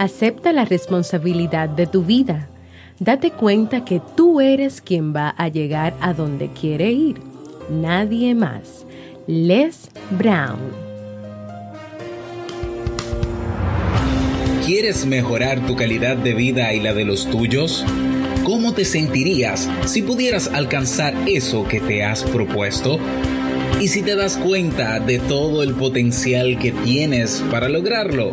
Acepta la responsabilidad de tu vida. Date cuenta que tú eres quien va a llegar a donde quiere ir. Nadie más. Les Brown. ¿Quieres mejorar tu calidad de vida y la de los tuyos? ¿Cómo te sentirías si pudieras alcanzar eso que te has propuesto? ¿Y si te das cuenta de todo el potencial que tienes para lograrlo?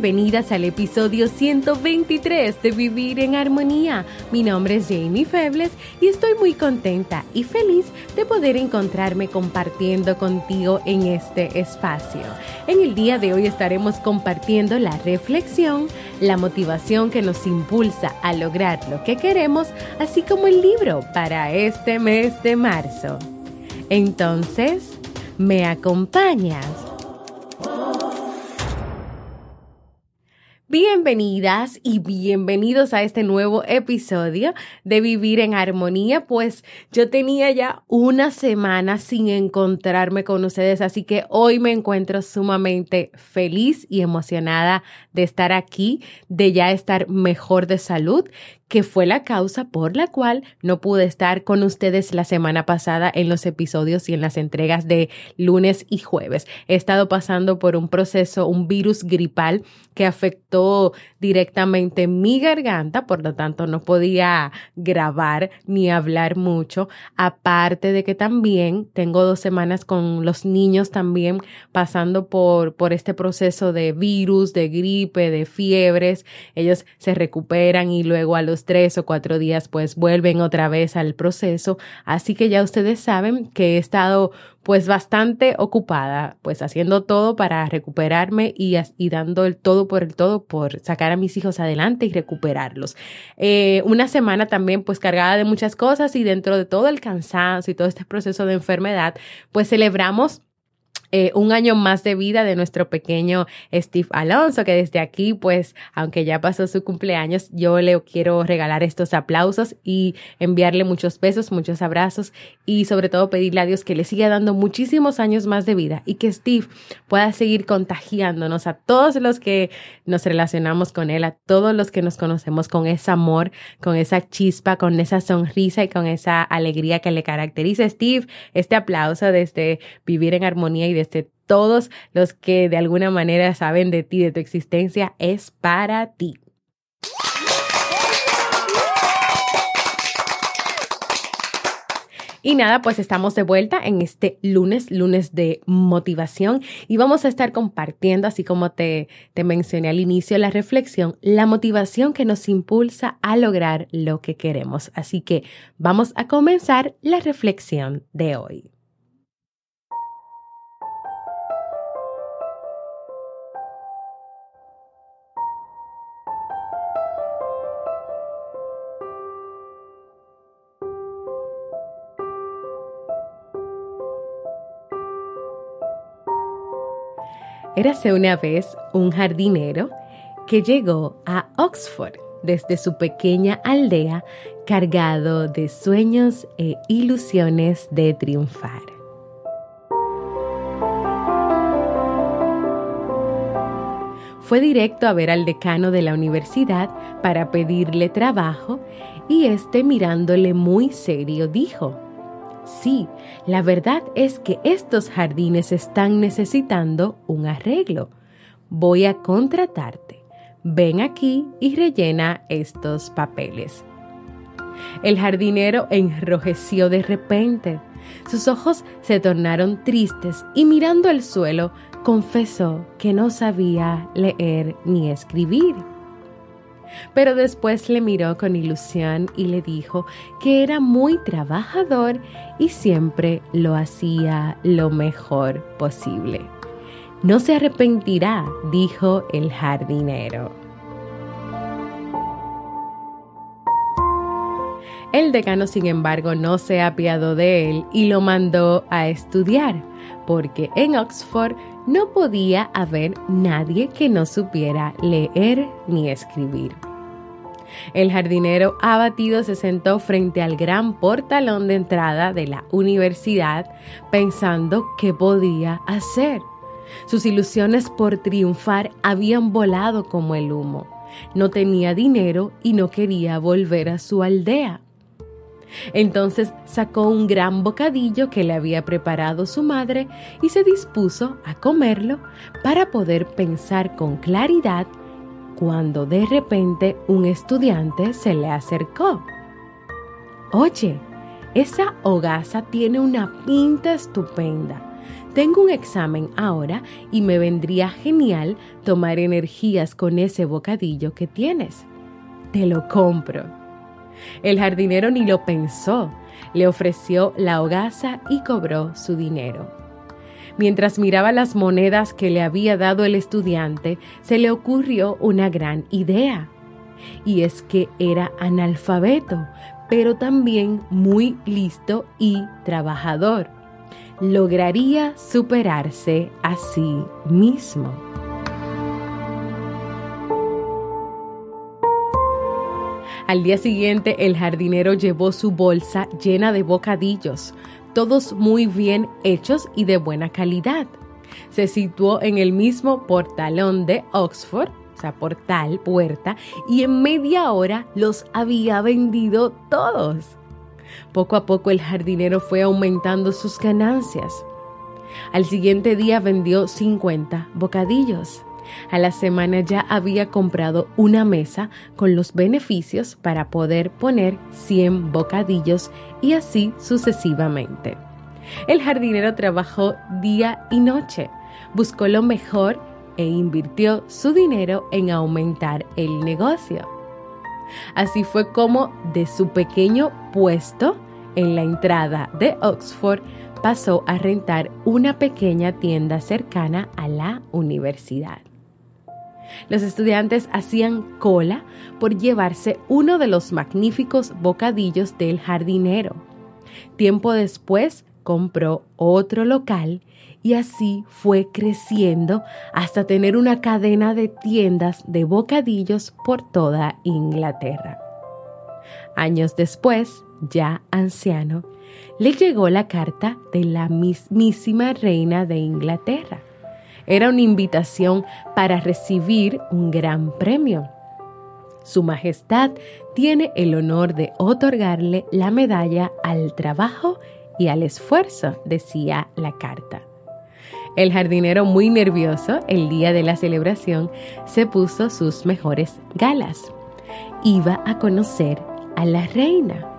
bienvenidas al episodio 123 de Vivir en Armonía. Mi nombre es Jamie Febles y estoy muy contenta y feliz de poder encontrarme compartiendo contigo en este espacio. En el día de hoy estaremos compartiendo la reflexión, la motivación que nos impulsa a lograr lo que queremos, así como el libro para este mes de marzo. Entonces, ¿me acompañas? Bienvenidas y bienvenidos a este nuevo episodio de Vivir en Armonía. Pues yo tenía ya una semana sin encontrarme con ustedes, así que hoy me encuentro sumamente feliz y emocionada de estar aquí, de ya estar mejor de salud que fue la causa por la cual no pude estar con ustedes la semana pasada en los episodios y en las entregas de lunes y jueves. He estado pasando por un proceso, un virus gripal que afectó directamente mi garganta, por lo tanto no podía grabar ni hablar mucho, aparte de que también tengo dos semanas con los niños también pasando por, por este proceso de virus, de gripe, de fiebres, ellos se recuperan y luego a los tres o cuatro días pues vuelven otra vez al proceso. Así que ya ustedes saben que he estado pues bastante ocupada, pues haciendo todo para recuperarme y, y, dando el todo por el todo por sacar a mis hijos adelante y recuperarlos. Eh, una semana también pues cargada de muchas cosas y dentro de todo el cansancio y todo este proceso de enfermedad, pues celebramos eh, un año más de vida de nuestro pequeño Steve Alonso, que desde aquí, pues, aunque ya pasó su cumpleaños, yo le quiero regalar estos aplausos y enviarle muchos besos, muchos abrazos y sobre todo pedirle a Dios que le siga dando muchísimos años más de vida y que Steve pueda seguir contagiándonos a todos los que nos relacionamos con él, a todos los que nos conocemos con ese amor, con esa chispa, con esa sonrisa y con esa alegría que le caracteriza. Steve, este aplauso desde Vivir en Armonía y desde todos los que de alguna manera saben de ti, de tu existencia, es para ti. Y nada, pues estamos de vuelta en este lunes, lunes de motivación, y vamos a estar compartiendo, así como te, te mencioné al inicio, la reflexión, la motivación que nos impulsa a lograr lo que queremos. Así que vamos a comenzar la reflexión de hoy. Érase una vez un jardinero que llegó a Oxford desde su pequeña aldea cargado de sueños e ilusiones de triunfar. Fue directo a ver al decano de la universidad para pedirle trabajo y este mirándole muy serio dijo, Sí, la verdad es que estos jardines están necesitando un arreglo. Voy a contratarte. ven aquí y rellena estos papeles. El jardinero enrojeció de repente. Sus ojos se tornaron tristes y mirando al suelo confesó que no sabía leer ni escribir. Pero después le miró con ilusión y le dijo que era muy trabajador y siempre lo hacía lo mejor posible. No se arrepentirá, dijo el jardinero. El decano, sin embargo, no se apiadó de él y lo mandó a estudiar, porque en Oxford no podía haber nadie que no supiera leer ni escribir. El jardinero abatido se sentó frente al gran portalón de entrada de la universidad pensando qué podía hacer. Sus ilusiones por triunfar habían volado como el humo. No tenía dinero y no quería volver a su aldea. Entonces sacó un gran bocadillo que le había preparado su madre y se dispuso a comerlo para poder pensar con claridad cuando de repente un estudiante se le acercó. Oye, esa hogaza tiene una pinta estupenda. Tengo un examen ahora y me vendría genial tomar energías con ese bocadillo que tienes. Te lo compro. El jardinero ni lo pensó, le ofreció la hogaza y cobró su dinero. Mientras miraba las monedas que le había dado el estudiante, se le ocurrió una gran idea. Y es que era analfabeto, pero también muy listo y trabajador. Lograría superarse a sí mismo. Al día siguiente el jardinero llevó su bolsa llena de bocadillos, todos muy bien hechos y de buena calidad. Se situó en el mismo portalón de Oxford, o sea, portal, puerta, y en media hora los había vendido todos. Poco a poco el jardinero fue aumentando sus ganancias. Al siguiente día vendió 50 bocadillos. A la semana ya había comprado una mesa con los beneficios para poder poner 100 bocadillos y así sucesivamente. El jardinero trabajó día y noche, buscó lo mejor e invirtió su dinero en aumentar el negocio. Así fue como de su pequeño puesto en la entrada de Oxford pasó a rentar una pequeña tienda cercana a la universidad. Los estudiantes hacían cola por llevarse uno de los magníficos bocadillos del jardinero. Tiempo después compró otro local y así fue creciendo hasta tener una cadena de tiendas de bocadillos por toda Inglaterra. Años después, ya anciano, le llegó la carta de la mismísima reina de Inglaterra era una invitación para recibir un gran premio. Su Majestad tiene el honor de otorgarle la medalla al trabajo y al esfuerzo, decía la carta. El jardinero, muy nervioso, el día de la celebración, se puso sus mejores galas. Iba a conocer a la reina.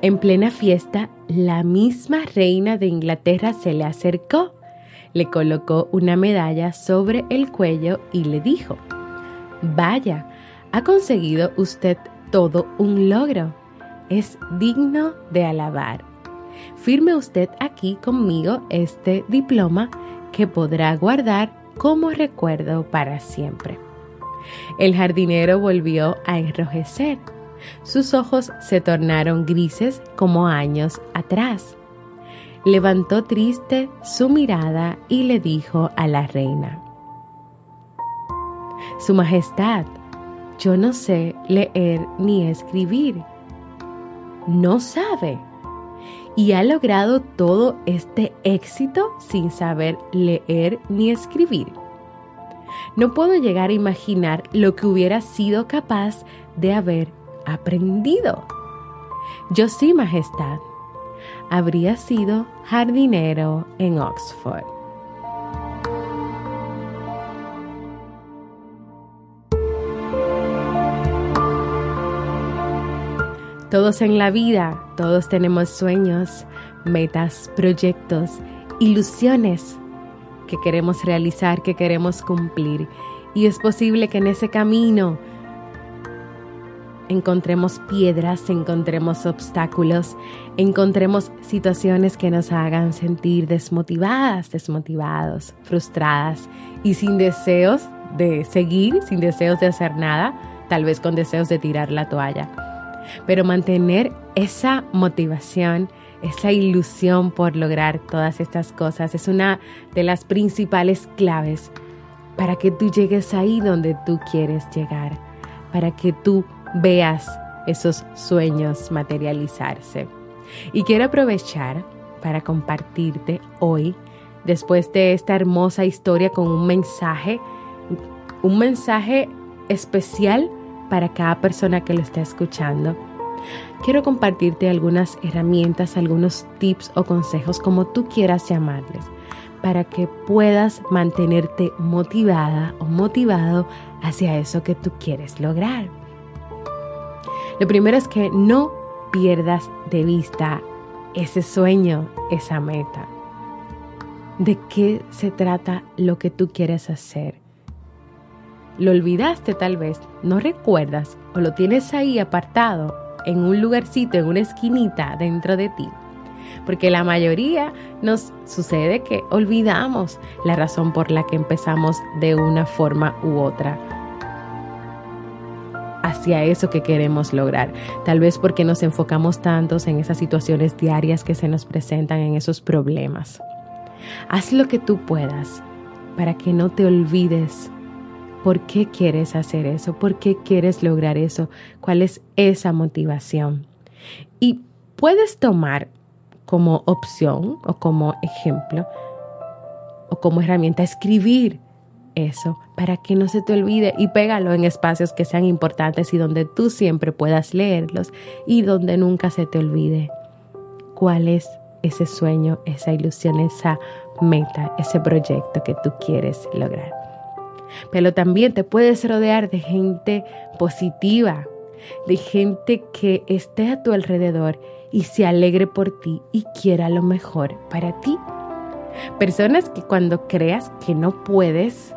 En plena fiesta, la misma reina de Inglaterra se le acercó, le colocó una medalla sobre el cuello y le dijo, Vaya, ha conseguido usted todo un logro. Es digno de alabar. Firme usted aquí conmigo este diploma que podrá guardar como recuerdo para siempre. El jardinero volvió a enrojecer sus ojos se tornaron grises como años atrás. Levantó triste su mirada y le dijo a la reina, Su Majestad, yo no sé leer ni escribir. No sabe. Y ha logrado todo este éxito sin saber leer ni escribir. No puedo llegar a imaginar lo que hubiera sido capaz de haber aprendido. Yo sí, Majestad. habría sido jardinero en Oxford. Todos en la vida, todos tenemos sueños, metas, proyectos, ilusiones que queremos realizar, que queremos cumplir. Y es posible que en ese camino encontremos piedras, encontremos obstáculos, encontremos situaciones que nos hagan sentir desmotivadas, desmotivados, frustradas y sin deseos de seguir, sin deseos de hacer nada, tal vez con deseos de tirar la toalla. Pero mantener esa motivación, esa ilusión por lograr todas estas cosas es una de las principales claves para que tú llegues ahí donde tú quieres llegar, para que tú veas esos sueños materializarse. Y quiero aprovechar para compartirte hoy, después de esta hermosa historia, con un mensaje, un mensaje especial para cada persona que lo está escuchando. Quiero compartirte algunas herramientas, algunos tips o consejos, como tú quieras llamarles, para que puedas mantenerte motivada o motivado hacia eso que tú quieres lograr. Lo primero es que no pierdas de vista ese sueño, esa meta. ¿De qué se trata lo que tú quieres hacer? Lo olvidaste tal vez, no recuerdas o lo tienes ahí apartado en un lugarcito, en una esquinita dentro de ti. Porque la mayoría nos sucede que olvidamos la razón por la que empezamos de una forma u otra hacia eso que queremos lograr. Tal vez porque nos enfocamos tantos en esas situaciones diarias que se nos presentan, en esos problemas. Haz lo que tú puedas para que no te olvides por qué quieres hacer eso, por qué quieres lograr eso, cuál es esa motivación. Y puedes tomar como opción o como ejemplo o como herramienta escribir eso para que no se te olvide y pégalo en espacios que sean importantes y donde tú siempre puedas leerlos y donde nunca se te olvide cuál es ese sueño, esa ilusión, esa meta, ese proyecto que tú quieres lograr. Pero también te puedes rodear de gente positiva, de gente que esté a tu alrededor y se alegre por ti y quiera lo mejor para ti. Personas que cuando creas que no puedes,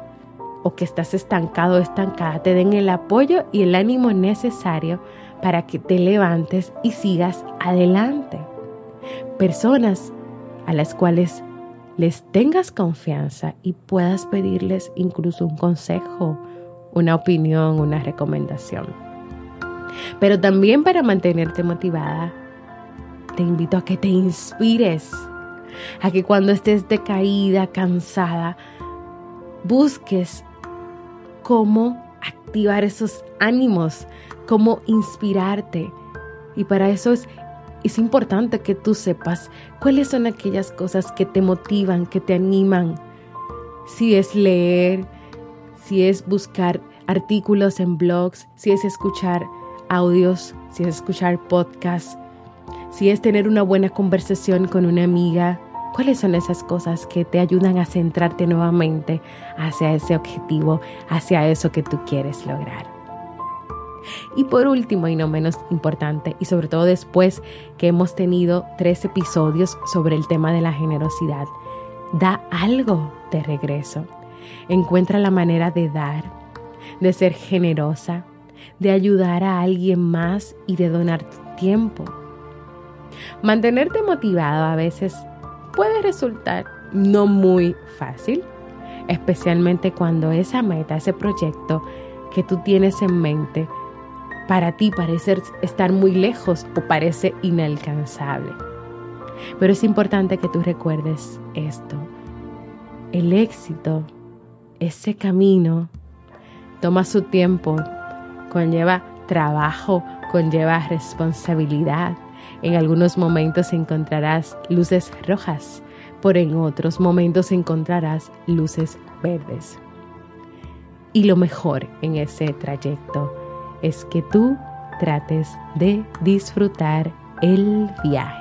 o que estás estancado o estancada te den el apoyo y el ánimo necesario para que te levantes y sigas adelante. Personas a las cuales les tengas confianza y puedas pedirles incluso un consejo, una opinión, una recomendación. Pero también para mantenerte motivada, te invito a que te inspires, a que cuando estés decaída, cansada, busques cómo activar esos ánimos, cómo inspirarte. Y para eso es, es importante que tú sepas cuáles son aquellas cosas que te motivan, que te animan. Si es leer, si es buscar artículos en blogs, si es escuchar audios, si es escuchar podcasts, si es tener una buena conversación con una amiga, ¿Cuáles son esas cosas que te ayudan a centrarte nuevamente hacia ese objetivo, hacia eso que tú quieres lograr? Y por último y no menos importante, y sobre todo después que hemos tenido tres episodios sobre el tema de la generosidad, da algo de regreso. Encuentra la manera de dar, de ser generosa, de ayudar a alguien más y de donar tu tiempo. Mantenerte motivado a veces puede resultar no muy fácil, especialmente cuando esa meta, ese proyecto que tú tienes en mente, para ti parece estar muy lejos o parece inalcanzable. Pero es importante que tú recuerdes esto. El éxito, ese camino, toma su tiempo, conlleva trabajo, conlleva responsabilidad, en algunos momentos encontrarás luces rojas, por en otros momentos encontrarás luces verdes. Y lo mejor en ese trayecto es que tú trates de disfrutar el viaje.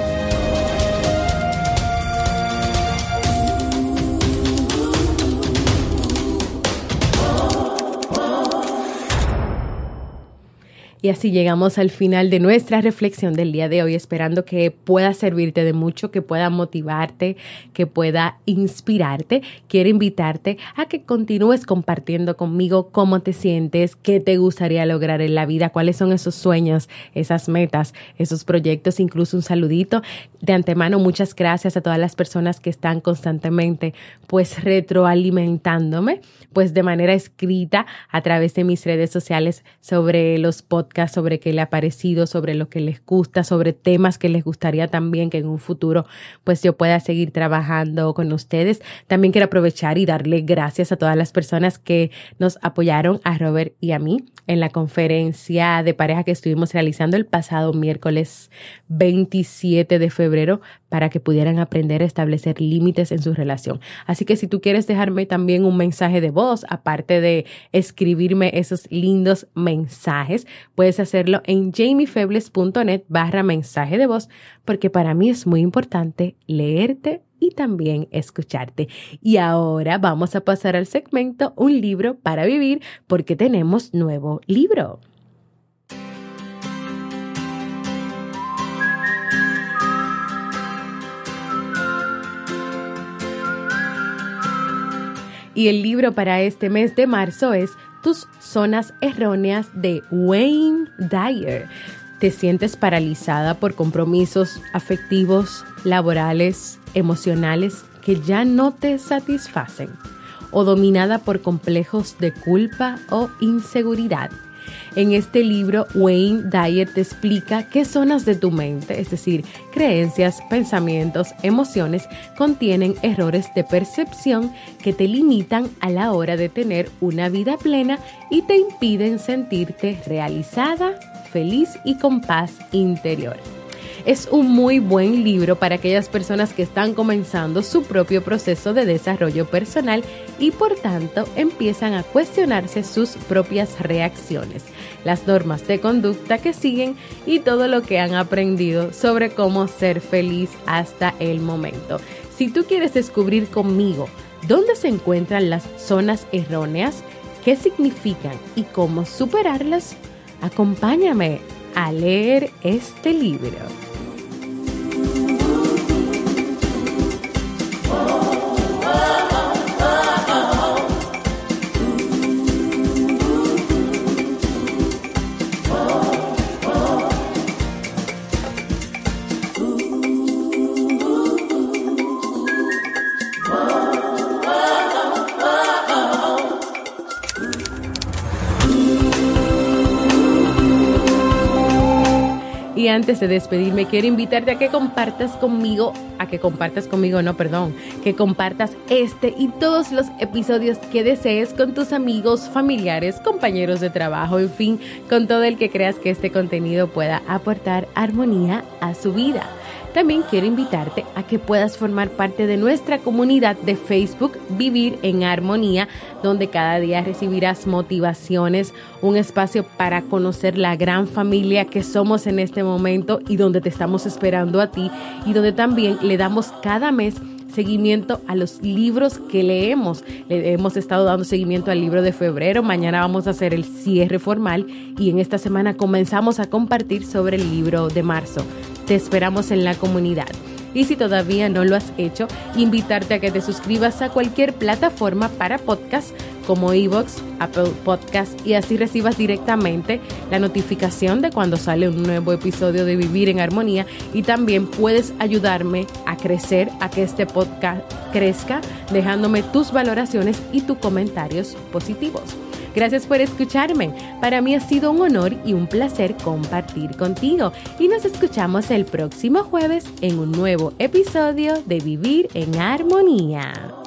Y así llegamos al final de nuestra reflexión del día de hoy, esperando que pueda servirte de mucho, que pueda motivarte, que pueda inspirarte. Quiero invitarte a que continúes compartiendo conmigo cómo te sientes, qué te gustaría lograr en la vida, cuáles son esos sueños, esas metas, esos proyectos, incluso un saludito. De antemano, muchas gracias a todas las personas que están constantemente pues retroalimentándome, pues de manera escrita a través de mis redes sociales sobre los podcasts sobre qué le ha parecido, sobre lo que les gusta, sobre temas que les gustaría también que en un futuro pues yo pueda seguir trabajando con ustedes. También quiero aprovechar y darle gracias a todas las personas que nos apoyaron, a Robert y a mí, en la conferencia de pareja que estuvimos realizando el pasado miércoles 27 de febrero para que pudieran aprender a establecer límites en su relación. Así que si tú quieres dejarme también un mensaje de voz, aparte de escribirme esos lindos mensajes, puedes hacerlo en jamiefebles.net barra mensaje de voz, porque para mí es muy importante leerte y también escucharte. Y ahora vamos a pasar al segmento Un libro para vivir, porque tenemos nuevo libro. Y el libro para este mes de marzo es Tus zonas erróneas de Wayne Dyer. ¿Te sientes paralizada por compromisos afectivos, laborales, emocionales que ya no te satisfacen? ¿O dominada por complejos de culpa o inseguridad? En este libro, Wayne Dyer te explica qué zonas de tu mente, es decir, creencias, pensamientos, emociones, contienen errores de percepción que te limitan a la hora de tener una vida plena y te impiden sentirte realizada, feliz y con paz interior. Es un muy buen libro para aquellas personas que están comenzando su propio proceso de desarrollo personal y por tanto empiezan a cuestionarse sus propias reacciones, las normas de conducta que siguen y todo lo que han aprendido sobre cómo ser feliz hasta el momento. Si tú quieres descubrir conmigo dónde se encuentran las zonas erróneas, qué significan y cómo superarlas, acompáñame a leer este libro. Antes de despedirme, quiero invitarte a que compartas conmigo, a que compartas conmigo, no, perdón, que compartas este y todos los episodios que desees con tus amigos, familiares, compañeros de trabajo, en fin, con todo el que creas que este contenido pueda aportar armonía a su vida. También quiero invitarte a que puedas formar parte de nuestra comunidad de Facebook Vivir en Armonía, donde cada día recibirás motivaciones, un espacio para conocer la gran familia que somos en este momento y donde te estamos esperando a ti y donde también le damos cada mes seguimiento a los libros que leemos. Le hemos estado dando seguimiento al libro de febrero, mañana vamos a hacer el cierre formal y en esta semana comenzamos a compartir sobre el libro de marzo. Te esperamos en la comunidad. Y si todavía no lo has hecho, invitarte a que te suscribas a cualquier plataforma para podcast como Evox, Apple Podcast y así recibas directamente la notificación de cuando sale un nuevo episodio de Vivir en Armonía y también puedes ayudarme a crecer, a que este podcast crezca, dejándome tus valoraciones y tus comentarios positivos. Gracias por escucharme. Para mí ha sido un honor y un placer compartir contigo. Y nos escuchamos el próximo jueves en un nuevo episodio de Vivir en Armonía.